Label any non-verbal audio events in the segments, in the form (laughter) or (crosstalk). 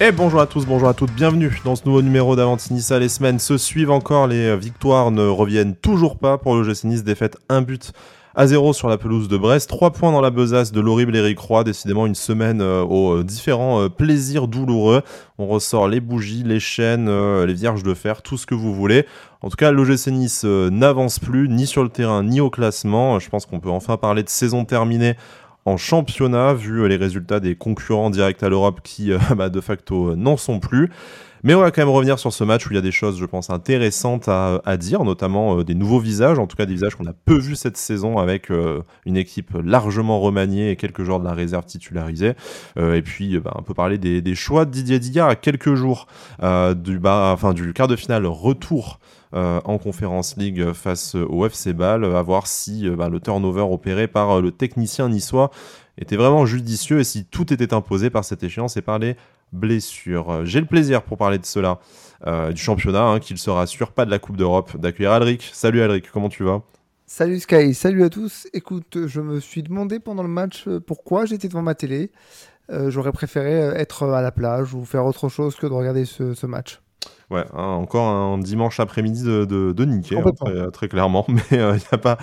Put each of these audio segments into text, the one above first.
Et bonjour à tous, bonjour à toutes, bienvenue dans ce nouveau numéro d'Avantinissa. Les semaines se suivent encore, les victoires ne reviennent toujours pas pour le GC Nice, défaite un but à 0 sur la pelouse de Brest, 3 points dans la besace de l'horrible Eric Roy, décidément une semaine euh, aux euh, différents euh, plaisirs douloureux. On ressort les bougies, les chaînes, les vierges de fer, tout ce que vous voulez. En tout cas, l'OGC Nice n'avance plus, ni sur le terrain, ni au classement. Je pense qu'on peut enfin parler de saison terminée en championnat, vu les résultats des concurrents directs à l'Europe qui, (laughs) bah, de facto, n'en sont plus. Mais on va quand même revenir sur ce match où il y a des choses, je pense, intéressantes à, dire, notamment des nouveaux visages, en tout cas des visages qu'on a peu vus cette saison avec une équipe largement remaniée et quelques joueurs de la réserve titularisés. et puis, bah, on peut parler des, choix de Didier Digard à quelques jours du, bah, enfin, du quart de finale retour en Conférence League face au FC Bâle, à voir si bah, le turnover opéré par le technicien niçois était vraiment judicieux et si tout était imposé par cette échéance et par les blessures. J'ai le plaisir pour parler de cela, euh, du championnat, hein, qu'il se rassure, pas de la Coupe d'Europe, d'accueillir Alric. Salut Alric, comment tu vas? Salut Sky, salut à tous. Écoute, je me suis demandé pendant le match euh, pourquoi j'étais devant ma télé. Euh, j'aurais préféré être à la plage ou faire autre chose que de regarder ce match. Ouais, hein, encore un dimanche après-midi de, de, de hein, très, clairement, (laughs) mais il euh, n'y a pas,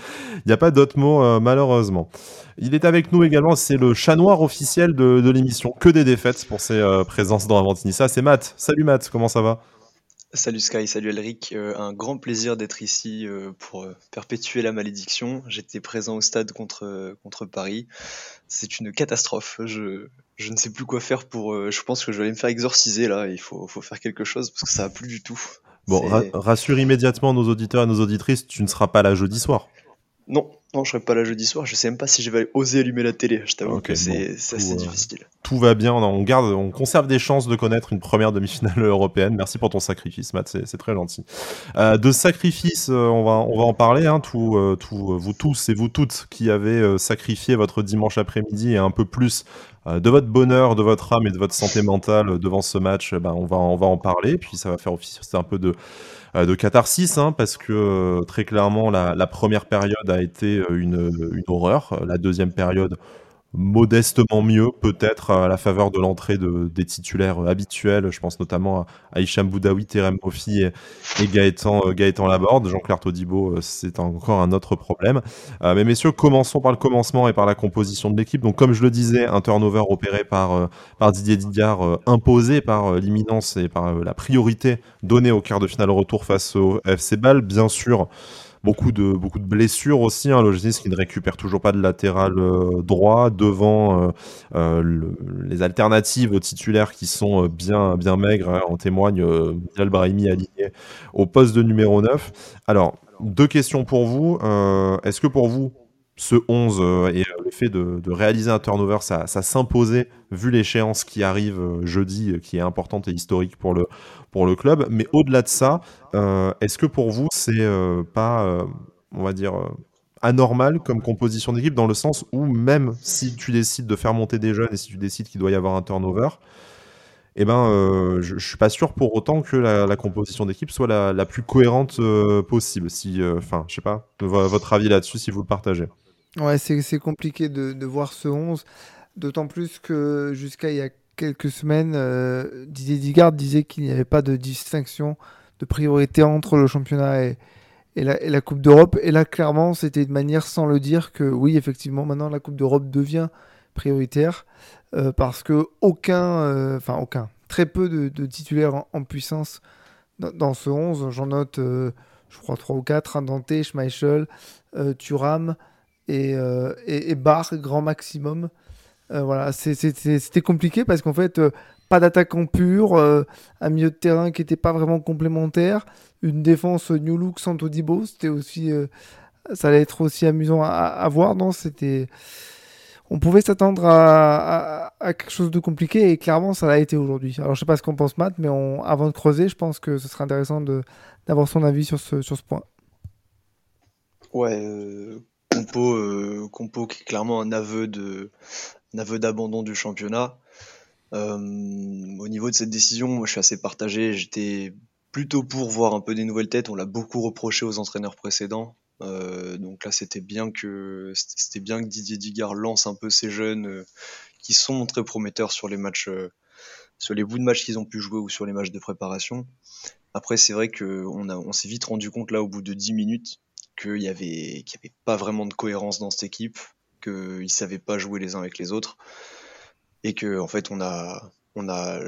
y a pas d'autres mots euh, malheureusement. Il est avec nous également, c'est le chat noir officiel de, de l'émission, que des défaites pour ses euh, présences dans Avantinissa, c'est Matt. Salut Matt, comment ça va? Salut Sky, salut Elric, un grand plaisir d'être ici pour perpétuer la malédiction. J'étais présent au stade contre, contre Paris. C'est une catastrophe. Je, je ne sais plus quoi faire pour. Euh, je pense que je vais aller me faire exorciser là. Il faut, faut faire quelque chose parce que ça va plus du tout. Bon, rassure immédiatement nos auditeurs et nos auditrices, tu ne seras pas là jeudi soir. Non, non, je serai pas là jeudi soir. Je sais même pas si je vais oser allumer la télé. Je t'avoue que c'est assez euh, difficile. Tout va bien. On garde, on conserve des chances de connaître une première demi-finale (laughs) européenne. Merci pour ton sacrifice, Matt. C'est très gentil. Euh, de sacrifice, on va, on va en parler. Hein, tout, vous tous et vous toutes qui avez sacrifié votre dimanche après-midi et un peu plus euh, de votre bonheur, de votre âme et de votre santé mentale devant ce match, ben on, va, on va en parler. Puis ça va faire office un peu de, euh, de catharsis, hein, parce que euh, très clairement, la, première période a été une, une horreur. La deuxième période, modestement mieux, peut-être à la faveur de l'entrée de, des titulaires habituels. Je pense notamment à Hicham Boudaoui, Terem Mofi et, Gaëtan, euh, Gaëtan Laborde. Jean-Claire Todibo, euh, c'est encore un autre problème. Euh, mais messieurs, commençons par le commencement et par la composition de l'équipe. Donc, comme je le disais, un turnover opéré par, par Didier Digard, imposé par l'imminence et par la priorité donnée au quart de finale retour face au FC Bâle. Bien sûr, Beaucoup de, beaucoup de blessures aussi. Hein, qui ne récupère toujours pas de latéral euh, droit devant euh, euh, les alternatives titulaires qui sont bien, bien maigres. Hein, en témoigne Bilal aligné au poste de numéro 9. Alors, deux questions pour vous. Est-ce que pour vous, ce 11 euh, et euh, le fait de, réaliser un turnover, ça, s'imposait vu l'échéance qui arrive euh, jeudi, qui est importante et historique pour le, club. Mais au-delà de ça, est-ce que pour vous, c'est pas, on va dire, anormal comme composition d'équipe dans le sens où même si tu décides de faire monter des jeunes et si tu décides qu'il doit y avoir un turnover, eh ben, je, ne suis pas sûr pour autant que la, composition d'équipe soit la, plus cohérente possible. Si, enfin, je sais pas, votre avis là-dessus, si vous le partagez. Ouais, c'est compliqué de, de, voir ce 11, d'autant plus que jusqu'à il y a quelques semaines, euh, Didier Digard disait qu'il n'y avait pas de distinction de priorité entre le championnat et, et, la, et la, Coupe d'Europe. Et là, clairement, c'était une manière sans le dire que oui, effectivement, maintenant la Coupe d'Europe devient prioritaire euh, parce que aucun, euh, enfin aucun, très peu de, de titulaires en, puissance dans, ce 11. J'en note, je crois, 3 ou 4, hein, Dante, Schmeichel, Thuram et, euh, et, barre grand maximum. Euh, voilà, c'était compliqué parce qu'en fait, euh, pas d'attaquant pur, un milieu de terrain qui n'était pas vraiment complémentaire, une défense New Look sans Todibo, c'était aussi, ça allait être aussi amusant à, voir, non? C'était, on pouvait s'attendre à, à, quelque chose de compliqué et clairement ça l'a été aujourd'hui. Alors je sais pas ce qu'on pense Matt, mais avant de creuser, je pense que ce serait intéressant d'avoir son avis sur ce, sur ce point. Ouais, compo, euh, compo qui est clairement un aveu de aveu d'abandon du championnat. Euh, au niveau de cette décision, moi je suis assez partagé. J'étais plutôt pour voir un peu des nouvelles têtes. On l'a beaucoup reproché aux entraîneurs précédents. Euh, donc là, c'était bien que c'était bien que Didier Digard lance un peu ces jeunes qui sont très prometteurs sur les matchs sur les bouts de matchs qu'ils ont pu jouer ou sur les matchs de préparation. Après, c'est vrai qu'on on s'est vite rendu compte là au bout de 10 minutes qu'il y avait, qu'il y avait pas vraiment de cohérence dans cette équipe, qu'ils savaient pas jouer les uns avec les autres et que en fait on a, on a,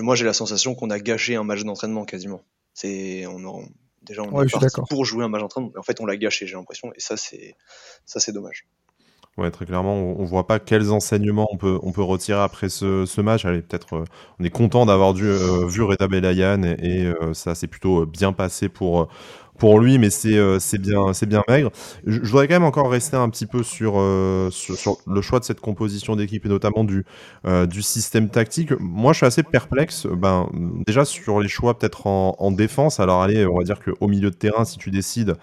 moi j'ai la sensation qu'on a gâché un match d'entraînement quasiment. C'est, on, déjà on est parti pour jouer un match d'entraînement, mais en fait on l'a gâché, j'ai l'impression, et ça c'est, ça c'est dommage. Ouais, très clairement, on, ne voit pas quels enseignements on peut, on peut retirer après ce, ce match. Allez, peut-être, euh, on est content d'avoir euh, vu Reda Belayan et, euh, ça s'est plutôt bien passé pour, pour lui, mais c'est bien, bien maigre. Je, voudrais quand même encore rester un petit peu sur, sur, le choix de cette composition d'équipe et notamment du, du système tactique. Moi, je suis assez perplexe. Ben, déjà sur les choix peut-être en, en, défense. Alors, allez, on va dire qu'au milieu de terrain, si tu décides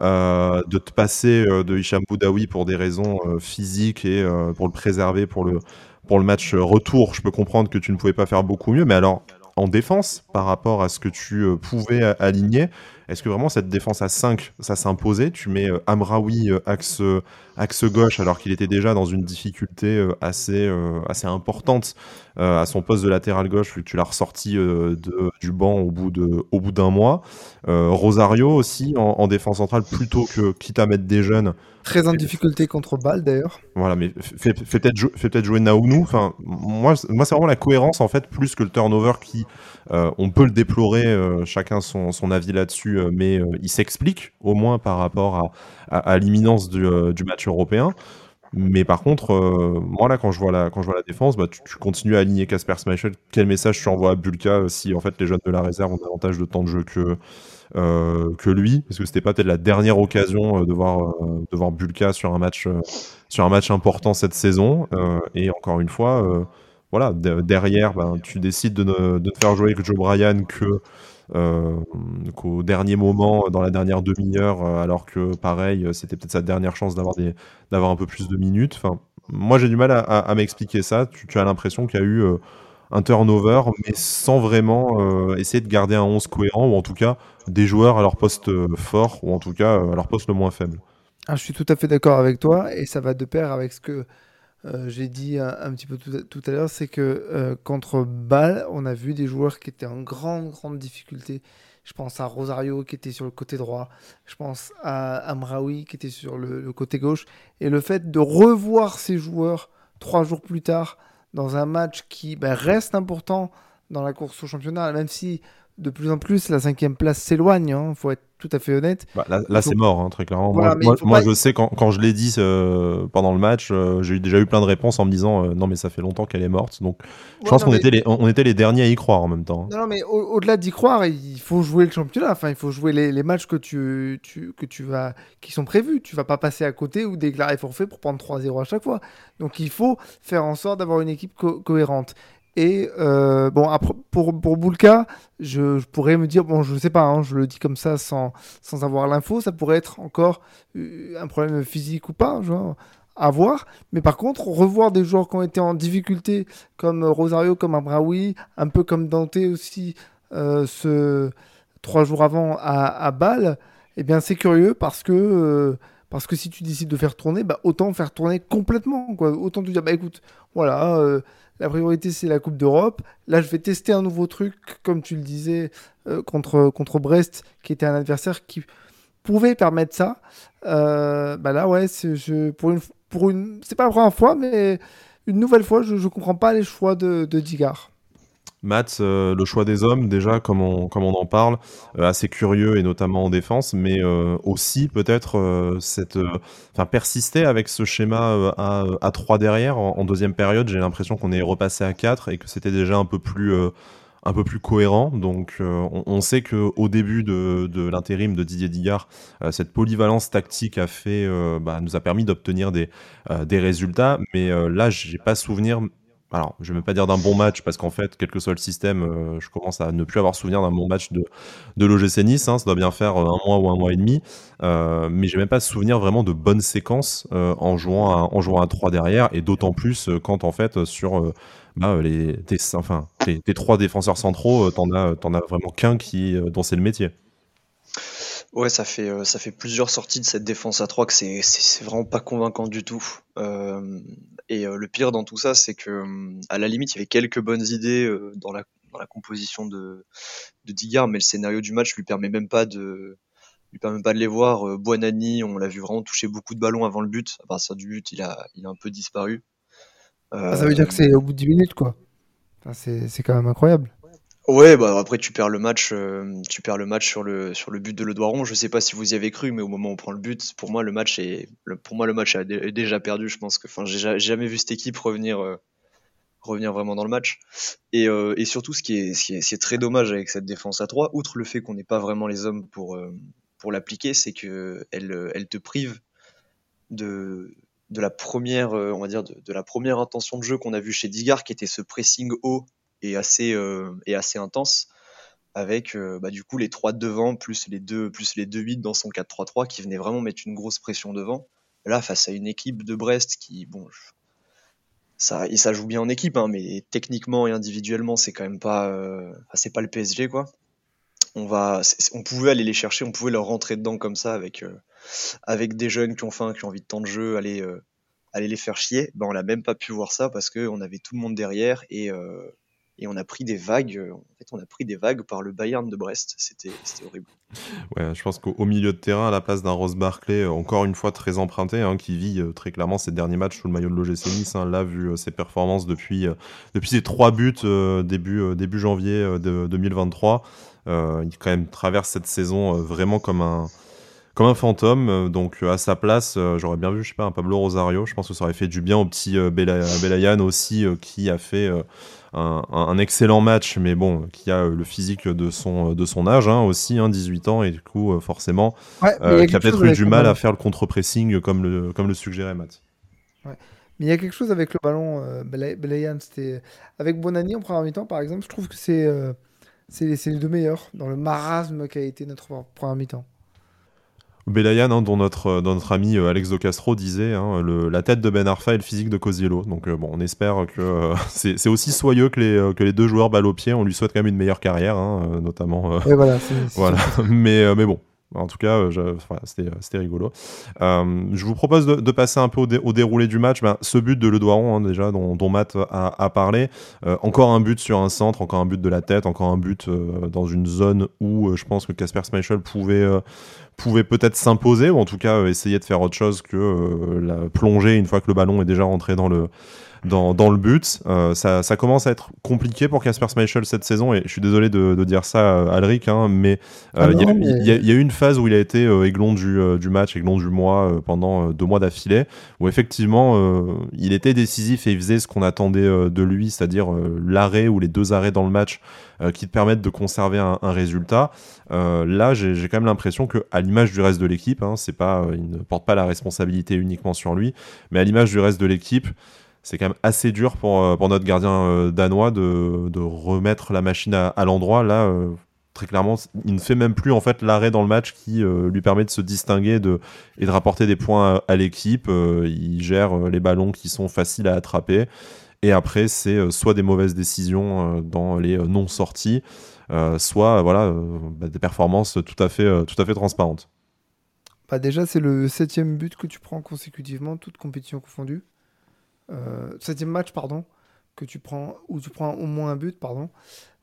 de te passer de Hicham Boudaoui pour des raisons physiques et pour le préserver pour le, pour le match retour, je peux comprendre que tu ne pouvais pas faire beaucoup mieux. Mais alors, en défense, par rapport à ce que tu pouvais aligner, est-ce que vraiment cette défense à 5, ça s'imposait? Tu mets euh, Amraoui euh, axe, euh, axe gauche alors qu'il était déjà dans une difficulté assez, assez importante à son poste de latéral gauche vu que tu l'as ressorti de, du banc au bout, de, au bout d'un mois. Rosario aussi en, défense centrale plutôt que quitte à mettre des jeunes. Très en difficulté contre Bâle d'ailleurs. Voilà, mais fais, peut-être peut jouer Naounou. Enfin, moi, moi c'est vraiment la cohérence en fait plus que le turnover qui, on peut le déplorer, chacun son, son avis là-dessus euh, mais euh, il s'explique au moins par rapport à, l'imminence euh, du, match européen. Mais par contre, moi là, quand je vois la, défense, bah, tu, continues à aligner Casper Schmeichel. Quel message tu envoies à Bulka si en fait les jeunes de la réserve ont davantage de temps de jeu que, que lui? Parce que c'était pas peut-être la dernière occasion de, voir, Bulka sur un match, important cette saison. et encore une fois, derrière, ben, tu décides de ne, de faire jouer avec Joe Bryan que euh, qu'au dernier moment, dans la dernière demi-heure, euh, alors que pareil, euh, c'était peut-être sa dernière chance d'avoir d'avoir un peu plus de minutes. Enfin, moi, j'ai du mal à, m'expliquer ça. Tu, as l'impression qu'il y a eu un turnover, mais sans vraiment essayer de garder un 11 cohérent, ou en tout cas des joueurs à leur poste fort, ou en tout cas à leur poste le moins faible. Ah, je suis tout à fait d'accord avec toi, et ça va de pair avec ce que euh, j'ai dit un, petit peu tout, à l'heure, c'est que euh, contre Bâle, on a vu des joueurs qui étaient en grande, grande difficulté. Je pense à Rosario qui était sur le côté droit. Je pense à Amraoui qui était sur le, côté gauche. Et le fait de revoir ces joueurs trois jours plus tard dans un match qui ben, reste important dans la course au championnat, même si de plus en plus la cinquième place s'éloigne, il hein, faut être tout à fait honnête. Bah, là, c'est mort, hein, très clairement. moi, je sais, quand, quand je l'ai dit euh, pendant le match, euh, j'ai déjà eu plein de réponses en me disant euh, non, mais ça fait longtemps qu'elle est morte. Donc, je pense qu'on était, les, on était les derniers à y croire en même temps. Non, mais au-delà d'y croire, il faut jouer le championnat. Enfin, il faut jouer les, les matchs que tu, tu, que tu vas, qui sont prévus. Tu vas pas passer à côté ou déclarer forfait pour prendre 3-0 à chaque fois. Donc, il faut faire en sorte d'avoir une équipe cohérente. Et euh, bon, pour, pour Boulka, je, pourrais me dire, bon, je sais pas, hein, je le dis comme ça sans, sans avoir l'info, ça pourrait être encore euh, un problème physique ou pas, à voir. Mais par contre, revoir des joueurs qui ont été en difficulté, comme Rosario, comme Abraoui, un peu comme Dante aussi, euh, ce, trois jours avant à, à Bâle, eh bien, c'est curieux parce que. parce que si tu décides de faire tourner, bah, autant faire tourner complètement. Quoi. Autant te dire, bah écoute, voilà, la priorité, c'est la Coupe d'Europe. Là, je vais tester un nouveau truc, comme tu le disais, euh, contre, contre Brest, qui était un adversaire qui pouvait permettre ça. Euh, bah là, ouais, je, pour une, pour une, c'est pas la première fois, mais une nouvelle fois, je ne comprends pas les choix de, de Digard. Matt, euh, le choix des hommes, déjà, comme on, en parle, euh, assez curieux et notamment en défense, mais euh, aussi peut-être persister avec ce schéma à, à 3 derrière. En, deuxième période, j'ai l'impression qu'on est repassé à 4 et que c'était déjà un peu plus cohérent. Donc, on, sait que au début de, l'intérim de Didier Digard, cette polyvalence tactique a fait, bah, nous a permis d'obtenir des, des résultats. Mais là, j'ai pas souvenir, alors, je ne vais pas dire d'un bon match, parce qu'en fait, quel que soit le système, euh, je commence à ne plus avoir souvenir d'un bon match de, de l'OGC Nice. Hein, ça doit bien faire euh, un mois ou un mois et demi. Euh, mais j'ai même pas souvenir vraiment de bonnes séquences euh, en, jouant à, en jouant à 3 derrière, et d'autant plus quand, en fait, sur bah, les, tes, enfin, trois défenseurs centraux, t'en as, as vraiment qu'un dont c'est le métier. Ouais, ça fait, euh, ça fait plusieurs sorties de cette défense à 3 que c'est, c'est, vraiment pas convaincant du tout. Euh, et euh, le pire dans tout ça, c'est que à la limite, il y avait quelques bonnes idées dans, la, dans la composition de, de Digard, mais le scénario du match lui permet même pas de, lui permet pas de les voir. Buonani, on l'a vu vraiment toucher beaucoup de ballons avant le but. À partir du but, il a, il a un peu disparu. Ah, ça veut dire que c'est au bout de 10 minutes, quoi. Enfin, c'est, c'est quand même incroyable. Ouais, bah après tu perds le match, euh, tu perds le match sur le sur le but de Le Doiron. Je sais pas si vous y avez cru, mais au moment où on prend le but, pour moi le match est, pour moi le match est déjà perdu. Je pense que, enfin, j'ai jamais vu cette équipe revenir euh, revenir vraiment dans le match. Et, euh, et surtout, ce qui est ce qui est, est très dommage avec cette défense à 3, outre le fait qu'on n'ait pas vraiment les hommes pour pour l'appliquer, c'est que elle elle te prive de de la première, on va dire, de, de la première intention de jeu qu'on a vu chez Digard, qui était ce pressing haut et assez, euh, et assez intense avec euh, bah, du coup les trois devant plus les deux plus les deux 8 dans son 4-3-3 qui venait vraiment mettre une grosse pression devant. Là face à une équipe de Brest qui bon ça ça joue bien en équipe hein, mais techniquement et individuellement c'est quand même pas euh, c'est pas le PSG quoi. On va on pouvait aller les chercher, on pouvait leur rentrer dedans comme ça avec avec des jeunes qui ont faim, qui ont envie de temps de jeu, aller aller les faire chier. Ben on n'a même pas pu voir ça parce que on avait tout le monde derrière et et on a pris des vagues. Euh, en fait, on a pris des vagues par le Bayern de Brest. C'était horrible. Ouais, je pense qu'au milieu de terrain, à la place d'un Rose Barclay, euh, encore une fois très emprunté, hein, qui vit euh, très clairement ses derniers matchs sous le maillot de l'OGC Nice. Hein, là, vu ses performances depuis, depuis ses trois buts début, début janvier de 2023, il quand même traverse cette saison vraiment comme un comme un fantôme. Donc à sa place, j'aurais bien vu, je sais pas, un Pablo Rosario. Je pense que ça aurait fait du bien au petit Belayan aussi, qui a fait un, excellent match, mais bon, qui a le physique de son, de son âge hein, aussi, 18 hein, ans, et du coup, euh, forcément, euh, qui a peut-être eu du mal à faire le contre-pressing comme le, comme le suggérait Matt. Mais il y a quelque chose avec le ballon, euh, Belayan, c'était avec Bonani en première mi-temps, par exemple, je trouve que c'est c'est les deux meilleurs dans le marasme qui a été notre première mi-temps. Belayan, hein, dont, notre, notre ami euh, Alex Castro disait, hein, la tête de Ben Arfa et le physique de Cosiello. Donc euh, bon, on espère que euh, (laughs) c'est aussi soyeux que les, que les deux joueurs balle au pied. On lui souhaite quand même une meilleure carrière, hein, notamment. voilà, (laughs) voilà. mais, mais bon, en tout cas, c'était rigolo. je vous propose de, passer un peu au, déroulé du match. Ben, ce but de Le Doiron, déjà, dont, dont Matt a, parlé. encore un but sur un centre, encore un but de la tête, encore un but dans une zone où je pense que Casper Schmeichel pouvait pouvait peut-être s'imposer ou en tout cas euh, essayer de faire autre chose que euh, la plonger une fois que le ballon est déjà rentré dans le dans, dans le but. Euh, ça, ça, commence à être compliqué pour Casper Schmeichel cette saison et je suis désolé de, de dire ça à Alric, hein, mais ah il y, y, a eu une phase où il a été aiglon du, du match, aiglon du mois pendant deux mois d'affilée, où effectivement il était décisif et il faisait ce qu'on attendait de lui, c'est-à-dire l'arrêt ou les deux arrêts dans le match euh, qui te permettent de conserver un, résultat. Euh, là, j'ai quand même l'impression que, à l'image du reste de l'équipe, hein, c'est pas, euh, il ne porte pas la responsabilité uniquement sur lui, mais à l'image du reste de l'équipe, c'est quand même assez dur pour, pour notre gardien danois de, remettre la machine à, l'endroit. Là, très clairement, il ne fait même plus en fait l'arrêt dans le match qui lui permet de se distinguer de, et de rapporter des points à, l'équipe. il gère les ballons qui sont faciles à attraper. Et après, c'est euh, soit des mauvaises décisions euh, dans les euh, non sorties, soit voilà bah, des performances tout à fait, tout transparentes. Bah déjà, c'est le septième but que tu prends consécutivement, toute compétition confondue. Septième match, pardon, que tu prends, où tu prends au moins un but, pardon.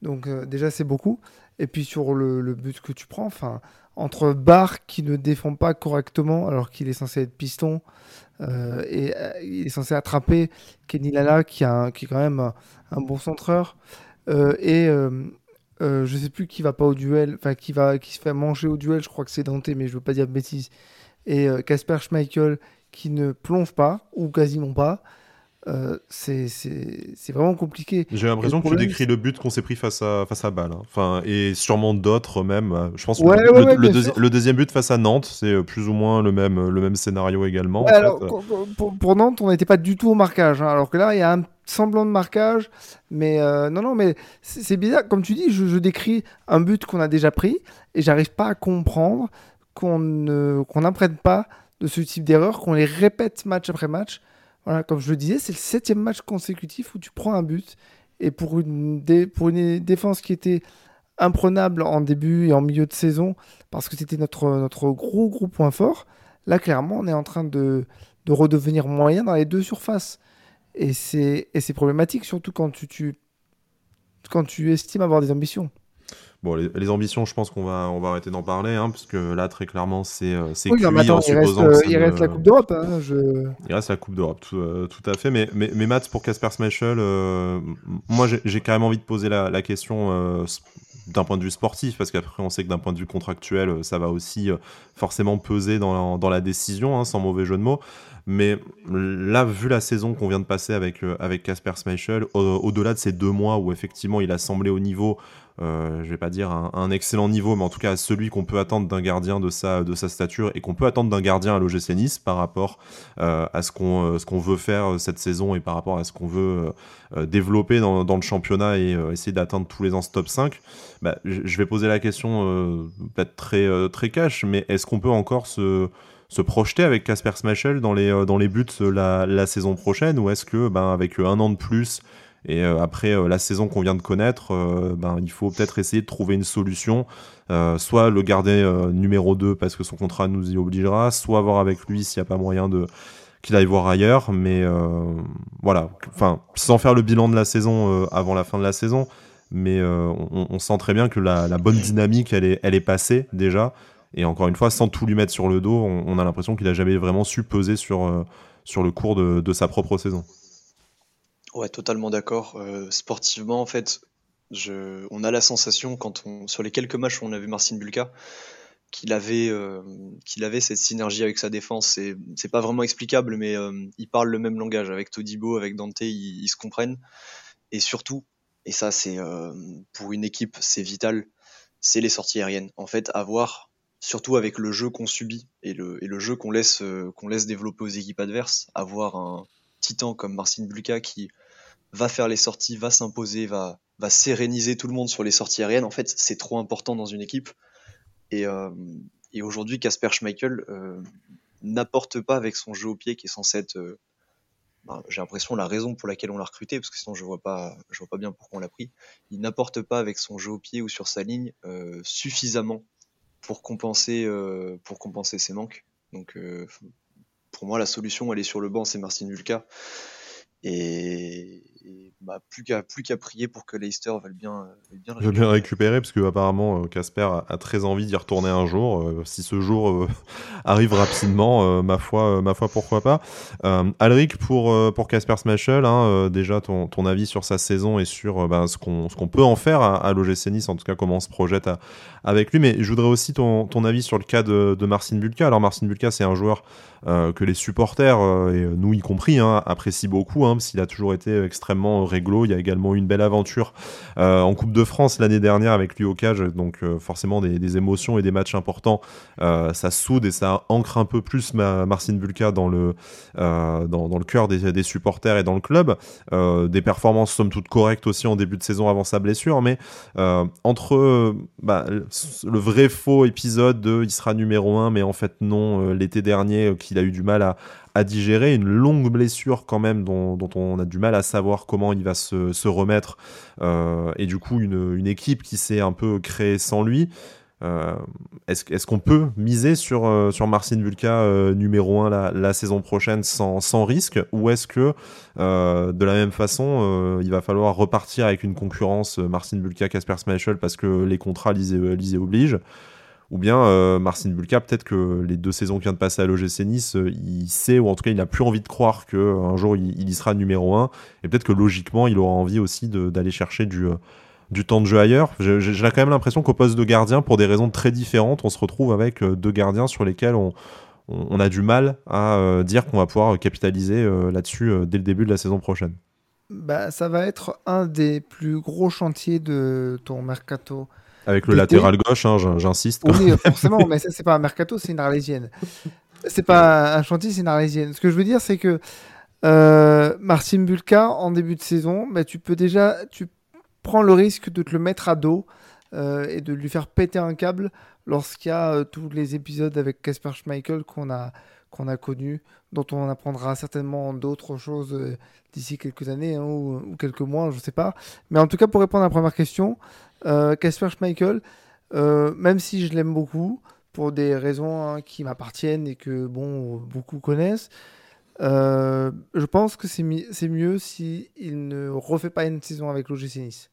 Donc déjà, c'est beaucoup. Et puis sur le, but que tu prends, enfin, entre Barr qui ne défend pas correctement alors qu'il est censé être piston, euh, et euh, il est censé attraper Kenny Lala, qui, a qui est quand même un, bon centreur. Euh, et je sais plus qui va pas au duel, enfin qui, va, qui se fait manger au duel, je crois que c'est Dante, mais je veux pas dire de bêtises. Et Casper Schmeichel qui ne plonge pas, ou quasiment pas. Euh, c'est vraiment compliqué. J'ai l'impression que tu décris le but qu'on s'est pris face à, face à Bâle. Hein. Enfin, et sûrement d'autres même. Euh, je pense que le, deuxième but face à Nantes, c'est euh, plus ou moins le même, le même scénario également. pour, Nantes, on n'était pas du tout au marquage. Hein. alors que là, il y a un semblant de marquage. Mais non, non, mais c'est bizarre. Comme tu dis, je, décris un but qu'on a déjà pris et j'arrive pas à comprendre qu'on n'apprenne pas de ce type d'erreur, qu'on les répète match après match. Voilà, comme je le disais, c'est le septième match consécutif où tu prends un but. Et pour une, pour une défense qui était imprenable en début et en milieu de saison parce que c'était notre, gros gros point fort. Là, clairement, on est en train de, de redevenir moyen dans les deux surfaces. Et c'est problématique, surtout quand tu estimes avoir des ambitions. Bon, les, ambitions, je pense qu'on va, on va arrêter d'en parler, hein, parce que là, très clairement, c'est euh, oui, cuit, il reste, il reste la Coupe d'Europe. Hein, je... Il reste la Coupe d'Europe, tout, euh, tout, à fait. Mais, mais, mais Matt, pour Casper Schmeichel, euh, moi, j'ai carrément envie de poser la, la question d'un point de vue sportif, parce qu'après, on sait que d'un point de vue contractuel, ça va aussi forcément peser dans, dans la décision, hein, sans mauvais jeu de mots. Mais là, vu la saison qu'on vient de passer avec avec Casper Schmeichel, au-delà de ces deux mois où effectivement il a semblé au niveau je vais pas dire un, excellent niveau, mais en tout cas celui qu'on peut attendre d'un gardien de sa, de sa stature et qu'on peut attendre d'un gardien à l'OGC Nice par rapport euh, à ce qu'on euh, ce qu'on veut faire cette saison et par rapport à ce qu'on veut développer dans, dans, le championnat et essayer d'atteindre tous les ans ce top 5. Bah, je vais poser la question peut-être très, très cash, mais est-ce qu'on peut encore se se projeter avec Casper Smashel dans les, dans les buts la, la saison prochaine ou est-ce que ben, avec un an de plus et euh, après euh, la saison qu'on vient de connaître, euh, ben, il faut peut-être essayer de trouver une solution. soit le garder numéro 2 parce que son contrat nous y obligera, soit voir avec lui s'il n'y a pas moyen de qu'il aille voir ailleurs. Mais voilà, enfin, sans faire le bilan de la saison avant la fin de la saison, mais on, sent très bien que la, bonne dynamique, elle est, passée déjà. Et encore une fois, sans tout lui mettre sur le dos, on, a l'impression qu'il a jamais vraiment su peser sur, sur le cours de, de sa propre saison. Ouais, totalement d'accord. Euh, sportivement, en fait, je, on a la sensation, quand on, sur les quelques matchs où on a vu Marcin Bulka, qu'il avait, euh, qu'il avait cette synergie avec sa défense. C'est, c'est pas vraiment explicable, mais euh, ils parlent le même langage. Avec Todibo, avec Dante, ils, se comprennent. Et surtout, et ça, c'est pour une équipe, c'est vital, c'est les sorties aériennes. En fait, avoir, surtout avec le jeu qu'on subit et le, et le jeu qu'on laisse, qu'on laisse développer aux équipes adverses, avoir un titan comme Marcin Bulka qui va faire les sorties, va s'imposer, va, va séréniser tout le monde sur les sorties aériennes. En fait, c'est trop important dans une équipe. Et, euh, aujourd'hui, Casper Schmeichel euh, n'apporte pas avec son jeu au pied qui est censé être, euh, ben, j'ai l'impression, la raison pour laquelle on l'a recruté, parce que sinon je vois pas, je vois pas bien pourquoi on l'a pris. Il n'apporte pas avec son jeu au pied ou sur sa ligne suffisamment pour compenser, pour compenser ses manques. Donc, pour moi, la solution, elle est sur le banc, c'est Marcin Vulka. Et, bah, plus qu'à plus qu'à prier pour que Leicester veuille bien, bien, récupérer. bien récupérer parce que apparemment euh, Casper a, très envie d'y retourner un jour. Euh, si ce jour euh, (laughs) arrive rapidement, ma foi, ma foi, pourquoi pas. Alric pour pour Casper Smashel, hein, déjà ton, ton, avis sur sa saison et sur ben, ce qu'on ce qu'on peut en faire à, à l'OGC Nice, en tout cas comment on se projette avec lui. Mais je voudrais aussi ton, ton avis sur le cas de, de Marcin Bulka. Alors Marcin Bulka, c'est un joueur que les supporters et nous y compris hein, apprécient beaucoup, hein, parce qu'il a toujours été extrêmement Il y a également une belle aventure euh, en Coupe de France l'année dernière avec lui au cage, donc euh, forcément des, émotions et des matchs importants. Euh, ça soude et ça ancre un peu plus ma, Marcin Bulka dans le, dans, le cœur des, supporters et dans le club. des performances somme toute correctes aussi en début de saison avant sa blessure, mais entre bah, le vrai faux épisode de il sera numéro 1, mais en fait non, l'été dernier qu'il a eu du mal à, à digérer, une longue blessure quand même dont, on a du mal à savoir comment il va se, remettre, euh, et du coup une, équipe qui s'est un peu créée sans lui. Euh, est-ce qu'on peut miser sur, euh, sur Marcin Vulca numéro 1 la, saison prochaine sans, sans risque? Ou est-ce que de la même façon, il va falloir repartir avec une concurrence Marcin Vulca, Casper Schmeichel parce que les contrats lisés obligent? Ou bien euh, Marcin Bulka, peut-être que les deux saisons qui vient de passer à l'OGC Nice, euh, il sait, ou en tout cas il n'a plus envie de croire qu'un euh, jour il, y sera numéro 1, et peut-être que logiquement il aura envie aussi d'aller chercher du, temps de jeu ailleurs. J'ai quand même l'impression qu'au poste de gardien, pour des raisons très différentes, on se retrouve avec deux gardiens sur lesquels on, on, a du mal à dire qu'on va pouvoir capitaliser là-dessus dès le début de la saison prochaine. Bah, ça va être un des plus gros chantiers de ton mercato avec le latéral gauche, hein, j'insiste. Oui, forcément, mais ça, c'est pas un mercato, c'est une arlésienne. C'est pas un chantier, c'est une arlésienne. Ce que je veux dire, c'est que euh, Marcin Bulka, en début de saison, bah, tu peux déjà, tu prends le risque de te le mettre à dos euh, et de lui faire péter un câble lorsqu'il y a euh, tous les épisodes avec Casper Schmeichel qu'on a, qu'on a connu, dont on apprendra certainement d'autres choses euh, d'ici quelques années hein, ou, quelques mois, je ne sais pas. Mais en tout cas, pour répondre à la première question, Casper Schmeichel, même si je l'aime beaucoup, pour des raisons hein, qui m'appartiennent et que bon, beaucoup connaissent, je pense que c'est mieux s'il il ne refait pas une saison avec l'OGC Nice.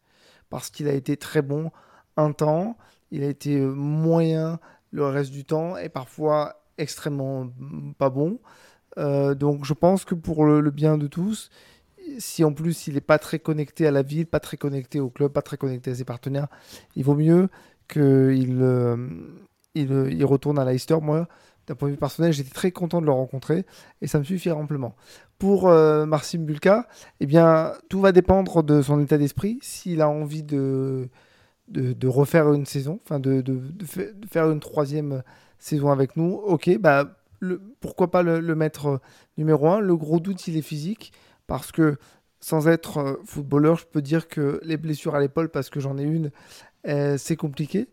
Parce qu'il a été très bon un temps, il a été moyen le reste du temps et parfois extrêmement pas bon. Euh, donc je pense que pour le, bien de tous, si en plus il n'est pas très connecté à la ville, pas très connecté au club, pas très connecté à ses partenaires, il vaut mieux qu'il euh, il, il, retourne à Leicester. Moi, d'un point de vue personnel, j'étais très content de le rencontrer et ça me suffit amplement. Pour euh, Marcin Bulka, eh bien, tout va dépendre de son état d'esprit. S'il a envie de, de, refaire une saison, enfin de, de, faire une troisième saison avec nous, ok, bah, le, pourquoi pas le, mettre euh, numéro un Le gros doute, il est physique, parce que sans être euh, footballeur, je peux dire que les blessures à l'épaule, parce que j'en ai une, euh, c'est compliqué.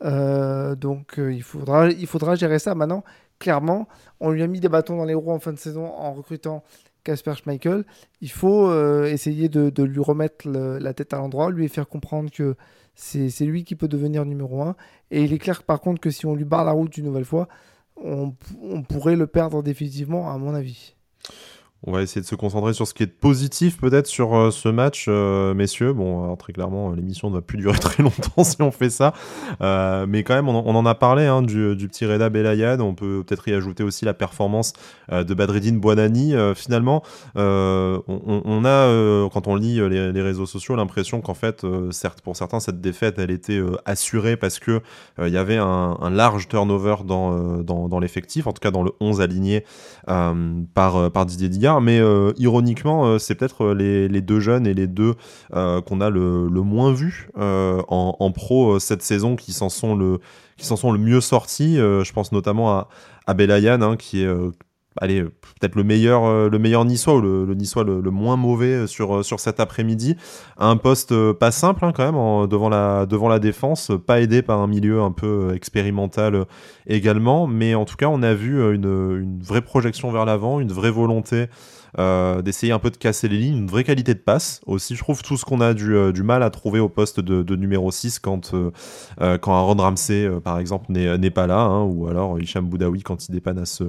donc il, faudra, il faudra gérer ça. Maintenant, clairement, on lui a mis des bâtons dans les roues en fin de saison en recrutant Casper Schmeichel. Il faut essayer de, lui remettre la tête à l'endroit, lui faire comprendre que c'est lui qui peut devenir numéro 1. Et il est clair par contre que si on lui barre la route une nouvelle fois, on, on pourrait le perdre définitivement, à mon avis. On va essayer de se concentrer sur ce qui est positif peut-être sur euh, ce match, euh, messieurs. Bon, très clairement, l'émission ne va plus (laughs) durer très longtemps si on fait ça. Euh, mais quand même, on, en a parlé hein, du, petit Reda Belayad. On peut peut-être y ajouter aussi la performance de Badreddine Buonani. finalement, on, a, quand on lit les, réseaux sociaux, l'impression qu'en fait, certes, pour certains, cette défaite, elle était assurée parce que il y avait un, large turnover dans, l'effectif, en tout cas dans le 11 aligné par, Didier Mais euh, ironiquement, euh, c'est peut-être euh, les, deux jeunes et les deux qu'on a le, moins vus en, pro cette saison qui s'en sont le qui s'en sont le mieux sortis. je pense notamment à, à Belayan, hein, qui est allez, peut-être le meilleur, euh, le meilleur niçois ou le, niçois le, moins mauvais euh, sur, euh, sur cet après-midi. Un poste pas simple hein, quand même devant, la, défense, pas aidé par un milieu un peu expérimental également. Mais en tout cas, on a vu une, vraie projection vers l'avant, une vraie volonté d'essayer un peu de casser les lignes, une vraie qualité de passe aussi. Je trouve tout ce qu'on a du, du, mal à trouver au poste de, numéro 6 quand, quand Aaron Ramsey, par exemple, n'est pas là, hein, ou alors Hicham Boudaoui quand il dépanne à ce,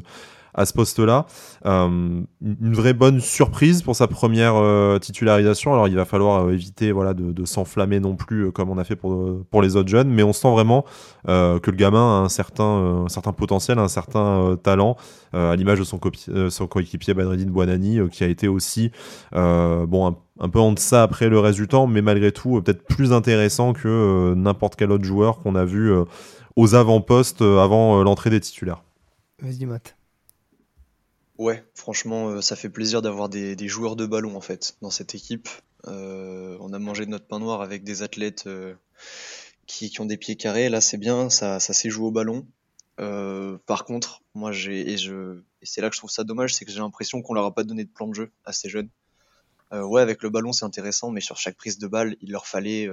à ce poste-là. Euh, une vraie bonne surprise pour sa première euh, titularisation. Alors il va falloir euh, éviter voilà, de, s'enflammer non plus comme on a fait pour, pour les autres jeunes, mais on sent vraiment que le gamin a un certain, potentiel, un certain talent, à l'image de son, coéquipier Badreddine Buonani, qui a été aussi bon, un, peu en deçà après le temps, mais malgré tout peut-être plus intéressant que n'importe quel autre joueur qu'on a vu aux avant-postes avant l'entrée des titulaires. Vas-y Matt. Ouais, franchement, euh, ça fait plaisir d'avoir des, joueurs de ballon en fait dans cette équipe. Euh, on a mangé de notre pain noir avec des athlètes euh, qui, ont des pieds carrés. Là, c'est bien, ça, ça joué au ballon. par contre, moi, j'ai et c'est là que je trouve ça dommage, c'est que j'ai l'impression qu'on leur a pas donné de plan de jeu à ces jeunes. ouais, avec le ballon, c'est intéressant, mais sur chaque prise de balle, il leur fallait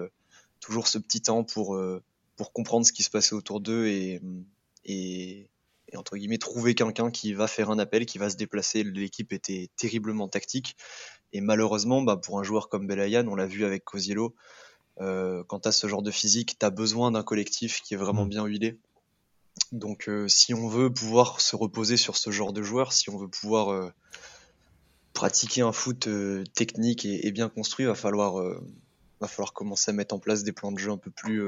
toujours ce petit temps pour comprendre ce qui se passait autour d'eux et et entre guillemets trouver quelqu'un qui va faire un appel, qui va se déplacer. L'équipe était terriblement tactique et malheureusement, bah, pour un joueur comme Belayan, on l'a vu avec Cosiello, euh, quand tu as ce genre de physique, tu as besoin d'un collectif qui est vraiment mm. bien huilé. Donc euh, si on veut pouvoir se reposer sur ce genre de joueur, si on veut pouvoir euh, pratiquer un foot technique et, bien construit, va falloir, va falloir commencer à mettre en place des plans de jeu un peu plus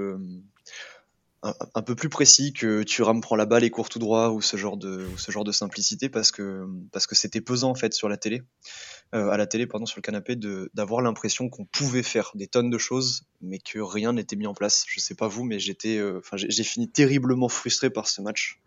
un, peu plus précis que Thuram prend la balle et court tout droit ou ce genre de simplicité parce que c'était pesant en fait sur la télé euh, à la télé pardon sur le canapé d'avoir l'impression qu'on pouvait faire des tonnes de choses mais que rien n'était mis en place. Je sais pas vous mais j'étais euh, j'ai fini terriblement frustré par ce match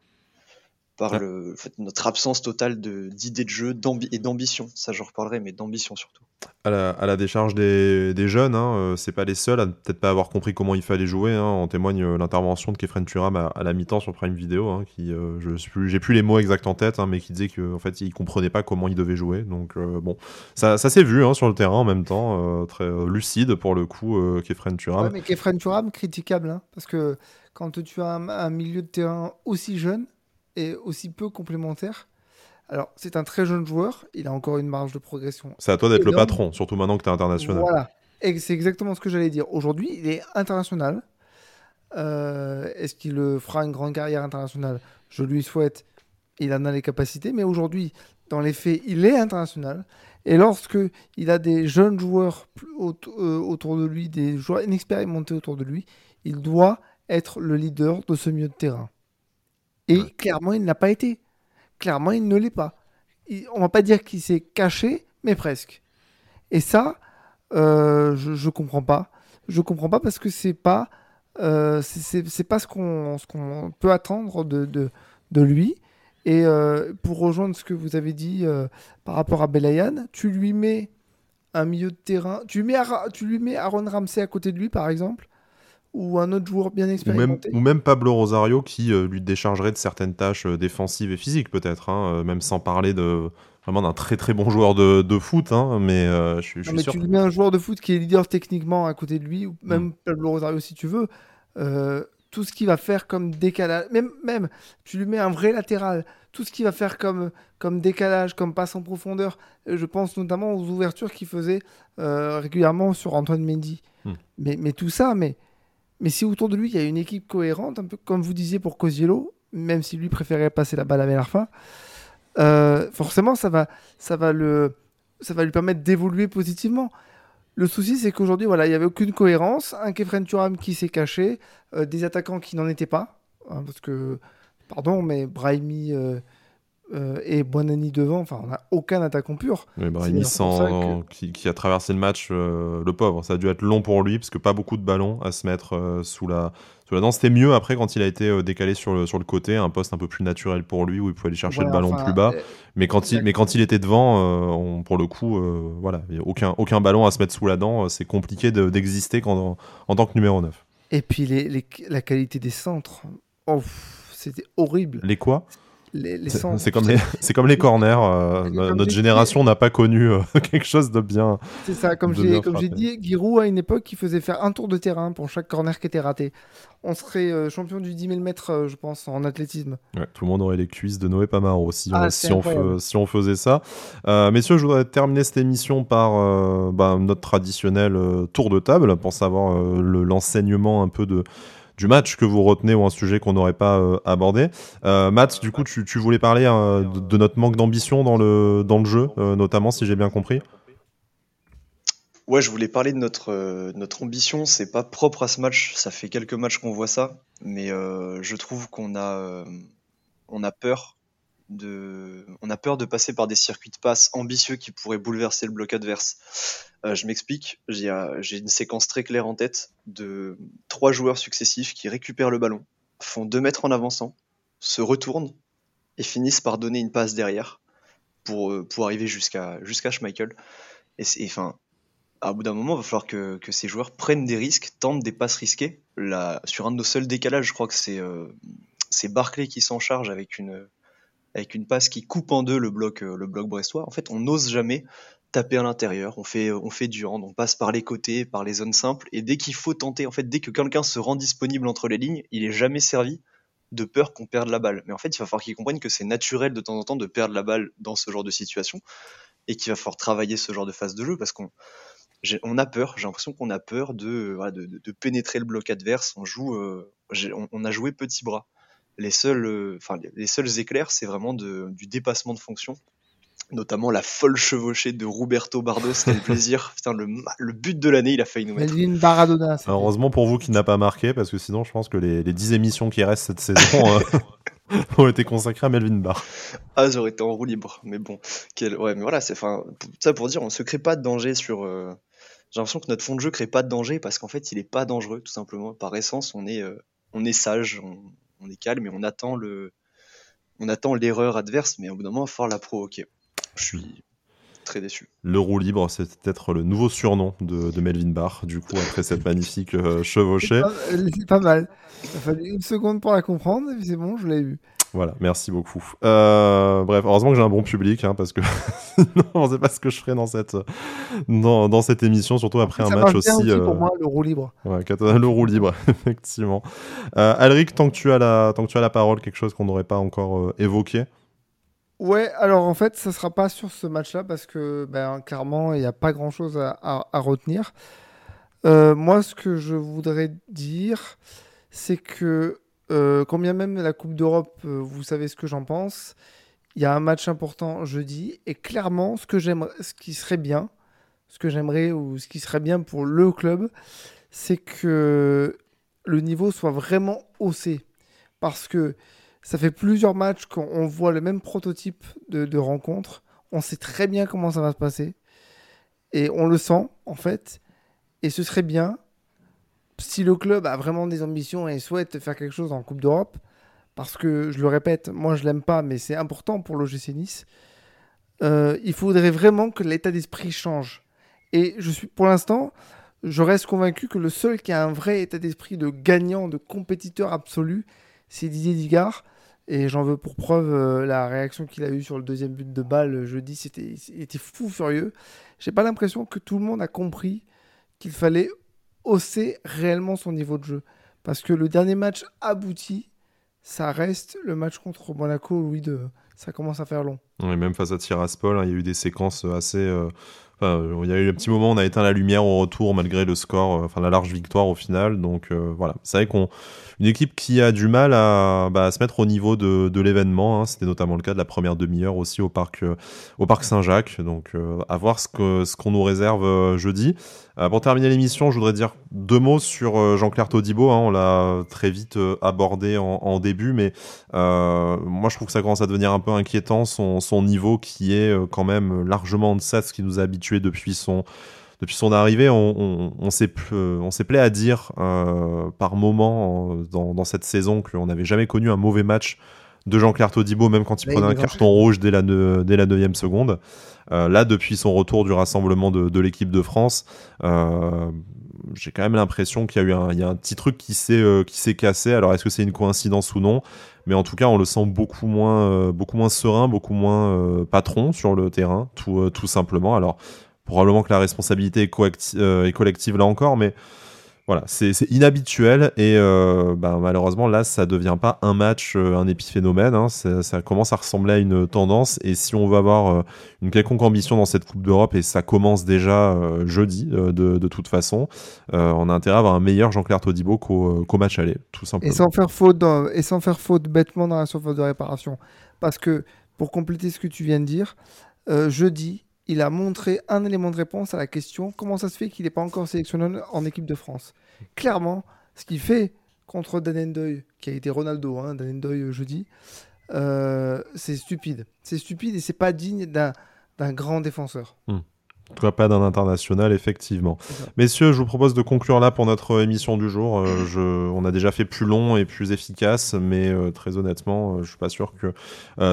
par le, notre absence totale d'idées de, jeu et d'ambition. Ça, j'en reparlerai, mais d'ambition surtout. À la, décharge des, jeunes, hein, euh, c'est pas les seuls à peut-être pas avoir compris comment il fallait jouer. Hein. En témoigne euh, l'intervention de Kefren Turam à, la mi-temps sur Prime Video, hein, qui, euh, je j'ai plus les mots exacts en tête, mais qui disait qu'en en fait, il comprenait pas comment il devait jouer. Donc bon, ça, ça s'est vu sur le terrain en même temps, très lucide pour le coup, Kefren Turam. Ouais, mais Kefren Turam, critiquable, parce que quand tu as un milieu de terrain aussi jeune, et aussi peu complémentaire, Alors, c'est un très jeune joueur, il a encore une marge de progression. C'est à toi d'être le patron, surtout maintenant que tu es international. Voilà, et c'est exactement ce que j'allais dire. Aujourd'hui, il est international. Euh, est-ce qu'il fera une grande carrière internationale? Je lui souhaite. Il en a les capacités, mais aujourd'hui, dans les faits, il est international. Et lorsque il a des jeunes joueurs euh, autour de lui, des joueurs inexpérimentés autour de lui, il doit être le leader de ce milieu de terrain. Et clairement, il n'a pas été. Clairement, il ne l'est pas. On on va pas dire qu'il s'est caché, mais presque. Et ça, euh, je, ne comprends pas. Je comprends pas parce que c'est pas, euh, c'est pas ce qu'on qu'on peut attendre de, de, de lui. Et euh, pour rejoindre ce que vous avez dit par rapport à Belayan, tu lui mets un milieu de terrain, tu, mets tu lui mets Aaron Ramsey à côté de lui par exemple, ou un autre joueur bien expérimenté. Ou même, Pablo Rosario qui lui déchargerait de certaines tâches défensives et physiques peut-être, hein, même sans parler de, vraiment d'un très très bon joueur de, de foot, hein, mais je, suis, mais Tu lui mets un joueur de foot qui est leader techniquement à côté de lui, ou même mm. Pablo Rosario si tu veux. Euh, tout ce qu'il va faire comme décalage, même, même tu lui mets un vrai latéral, tout ce qu'il va faire comme, comme décalage, comme passe en profondeur, euh, je pense notamment aux ouvertures qu'il faisait euh, régulièrement sur Antoine Mendy. Mm. Mais, mais tout ça, mais, mais si autour de lui il y a une équipe cohérente, un peu comme vous disiez pour Cosiello, même si lui préférait passer la balle à Melarfa, euh, forcément, ça va, ça, va lui permettre d'évoluer positivement. Le souci, c'est qu'aujourd'hui, voilà, il n'y avait aucune cohérence. Un Kefren Turam qui s'est caché, euh, des attaquants qui n'en étaient pas. Hein, parce que, pardon, mais Brahimi euh, et Bonani devant, enfin, on n'a aucun attaquant pur. Brahimi sans... qui, a traversé le match, le pauvre. Ça a dû être long pour lui, parce que pas beaucoup de ballons à se mettre sous la c'était mieux après quand il a été euh, décalé sur le, sur le côté, un poste un peu plus naturel pour lui où il pouvait aller chercher le ballon plus bas. Euh, mais, quand il, mais quand il était devant, euh, on, pour le coup, voilà, aucun, aucun ballon à se mettre sous la dent. C'est compliqué d'exister en, en, tant que numéro 9. Et puis les, la qualité des centres, oh, c'était horrible. Les quoi? C'est comme, les, (laughs) comme les corners. Euh, notre génération n'a pas connu euh, (laughs) quelque chose de bien. C'est ça, comme j'ai dit, Giroud à une époque qui faisait faire un tour de terrain pour chaque corner qui était raté. On serait euh, champion du 10 000 mètres, je pense, en athlétisme. tout le monde aurait les cuisses de Noé Pamaro si, ah, si, on, si on faisait ça. messieurs, je voudrais terminer cette émission par bah, notre traditionnel tour de table pour savoir l'enseignement un peu de du match que vous retenez ou un sujet qu'on n'aurait pas euh, abordé. Euh, Matt, du coup, tu, voulais parler hein, de, notre manque d'ambition dans le, jeu, euh, notamment, si j'ai bien compris. Ouais, je voulais parler de notre, notre ambition. C'est pas propre à ce match. Ça fait quelques matchs qu'on voit ça, mais je trouve qu'on a, on a peur on a peur de passer par des circuits de passe ambitieux qui pourraient bouleverser le bloc adverse. Euh, je m'explique, j'ai une séquence très claire en tête de trois joueurs successifs qui récupèrent le ballon, font deux mètres en avançant, se retournent et finissent par donner une passe derrière pour, euh, pour arriver jusqu'à jusqu'à Schmeichel. Et, enfin, à bout d'un moment, il va falloir que, que, ces joueurs prennent des risques, tentent des passes risquées. Là, sur un de nos seuls décalages, je crois que c'est euh, Barclay qui s'en charge avec une, avec une passe qui coupe en deux le bloc, le bloc brestois. En fait, on n'ose jamais taper à l'intérieur, on fait, on fait du hand, on passe par les côtés, par les zones simples, et dès qu'il faut tenter, en fait, dès que quelqu'un se rend disponible entre les lignes, il est jamais servi de peur qu'on perde la balle. Mais en fait, il va falloir qu'ils comprennent que c'est naturel de temps en temps de perdre la balle dans ce genre de situation, et qu'il va falloir travailler ce genre de phase de jeu, parce qu'on on a peur, j'ai l'impression qu'on a peur de, de, pénétrer le bloc adverse, on joue, euh, on, a joué petit bras. Les seuls, enfin, les seuls éclairs, c'est vraiment du dépassement de fonction notamment la folle chevauchée de Roberto Bardos, quel plaisir. (laughs) Putain, le, le but de l'année, il a failli nous mettre. Melvin Baradona. Heureusement pour vous qui n'a pas marqué, parce que sinon, je pense que les, les 10 émissions qui restent cette saison (laughs) euh, (laughs) ont été consacrées à Melvin Bar. Ah, j'aurais été en roue libre, mais bon. Quel... Ouais, mais voilà, c'est enfin ça pour dire, on se crée pas de danger sur. Euh, j'ai l'impression que notre fond de jeu crée pas de danger parce qu'en fait, il est pas dangereux, tout simplement. Par essence, on est, euh, on est sage, on, on, est calme et on attend le, on attend l'erreur adverse, mais au bout d'un moment, falloir la provoquer. Je suis très déçu. Le roue libre, c'est peut-être le nouveau surnom de, Melvin Barr, du coup, après cette magnifique euh, chevauchée. C'est pas, mal. Il a fallu une seconde pour la comprendre, et puis c'est bon, je l'ai eu. Voilà, merci beaucoup. Euh, bref, heureusement que j'ai un bon public, hein, parce que (laughs) sinon, on sait pas ce que je ferais dans cette, dans, dans cette émission, surtout après un match aussi. aussi pour euh, moi, le roue libre. Ouais, le roue libre, (laughs) effectivement. Alric, tant que, tu as la, tant que tu as la parole, quelque chose qu'on n'aurait pas encore évoqué? Ouais, alors en fait, ça sera pas sur ce match-là parce que ben, clairement, il n'y a pas grand-chose à, retenir. Euh, moi, ce que je voudrais dire, c'est que euh, combien même la Coupe d'Europe, euh, vous savez ce que j'en pense, il y a un match important jeudi et clairement, ce que ce qui serait bien, ce que j'aimerais ou ce qui serait bien pour le club, c'est que le niveau soit vraiment haussé parce que ça fait plusieurs matchs qu'on voit le même prototype de, rencontre. On sait très bien comment ça va se passer. Et on le sent, en fait. Et ce serait bien si le club a vraiment des ambitions et souhaite faire quelque chose en Coupe d'Europe. Parce que, je le répète, moi je l'aime pas, mais c'est important pour l'OGC Nice. Euh, il faudrait vraiment que l'état d'esprit change. Et je suis, pour l'instant, je reste convaincu que le seul qui a un vrai état d'esprit de gagnant, de compétiteur absolu, c'est Didier Digard. Et j'en veux pour preuve euh, la réaction qu'il a eue sur le deuxième but de balle jeudi. C'était, il était fou furieux. J'ai pas l'impression que tout le monde a compris qu'il fallait hausser réellement son niveau de jeu. Parce que le dernier match abouti, ça reste le match contre Monaco, Louis II. Ça commence à faire long. Et même face à Tiraspol, hein, il y a eu des séquences assez. Euh, il y a eu un petit moment où on a éteint la lumière au retour malgré le score, euh, enfin la large victoire au final. Donc voilà, c'est vrai qu'on une équipe qui a du mal à, bah, se mettre au niveau de, l'événement. Hein. C'était notamment le cas de la première demi-heure aussi au parc, euh, au parc Saint-Jacques. Donc euh, à voir ce qu'on nous réserve euh, jeudi. pour terminer l'émission, je voudrais dire deux mots sur Jean-Claire Todibo. Hein. On l'a très vite abordé en, début, mais moi je trouve que ça commence à devenir un peu inquiétant son, niveau qui est quand même largement en deçà de ce qui nous a depuis son depuis arrivée, on, on, s'est plaît à dire euh, par moment dans, cette saison qu'on n'avait jamais connu un mauvais match de Jean-Claire Todibo, même quand il prenait un carton rouge dès la, dès la 9 seconde. Euh, là, depuis son retour du rassemblement de, l'équipe de France, euh, j'ai quand même l'impression qu'il y a eu un, y a un petit truc qui s'est qui s'est cassé. Alors, est-ce que c'est une coïncidence ou non? Mais en tout cas, on le sent beaucoup moins, beaucoup moins serein, beaucoup moins patron sur le terrain, tout, tout simplement. Alors, probablement que la responsabilité est, euh, collective là encore, mais voilà, c'est inhabituel et euh, bah, malheureusement là, ça devient pas un match, euh, un épiphénomène. Hein, ça commence à ressembler à une tendance et si on veut avoir une quelconque ambition dans cette Coupe d'Europe et ça commence déjà jeudi de, toute façon, on a intérêt à avoir un meilleur Jean-Claire Todibo qu'au match aller, tout simplement. Et sans faire faute, et sans faire faute bêtement dans la surface de réparation, parce que pour compléter ce que tu viens de dire, jeudi il a montré un élément de réponse à la question comment ça se fait qu'il n'est pas encore sélectionné en équipe de France? Clairement, ce qu'il fait contre Danendoy, qui a été Ronaldo, hein, Danendoy euh, jeudi, euh, c'est stupide. C'est stupide et c'est pas digne d'un grand défenseur. Hmm. En tout cas, pas d'un international, effectivement. Messieurs, je vous propose de conclure là pour notre émission du jour. Euh, je, on a déjà fait plus long et plus efficace, mais euh, très honnêtement, euh, je suis pas sûr que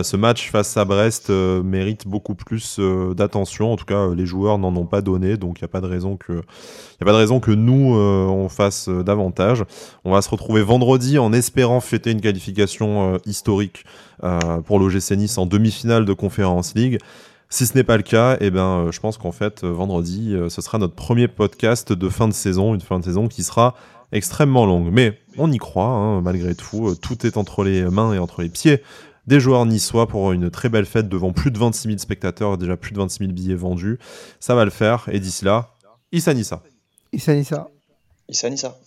ce match face à Brest mérite beaucoup plus d'attention. En tout cas, les joueurs n'en ont pas donné, donc il n'y a pas de raison que, y a pas de raison que nous on fasse davantage. On va se retrouver vendredi en espérant fêter une qualification historique pour l'OGC Nice en demi-finale de Conférence League. Si ce n'est pas le cas, eh ben, euh, je pense qu'en fait, euh, vendredi, euh, ce sera notre premier podcast de fin de saison, une fin de saison qui sera extrêmement longue. Mais on y croit, hein, malgré tout. Tout est entre les mains et entre les pieds des joueurs niçois pour une très belle fête devant plus de 26 000 spectateurs, déjà plus de 26 000 billets vendus. Ça va le faire. Et d'ici là, Issa Nissa. Issa Nissa. Issa Nissa.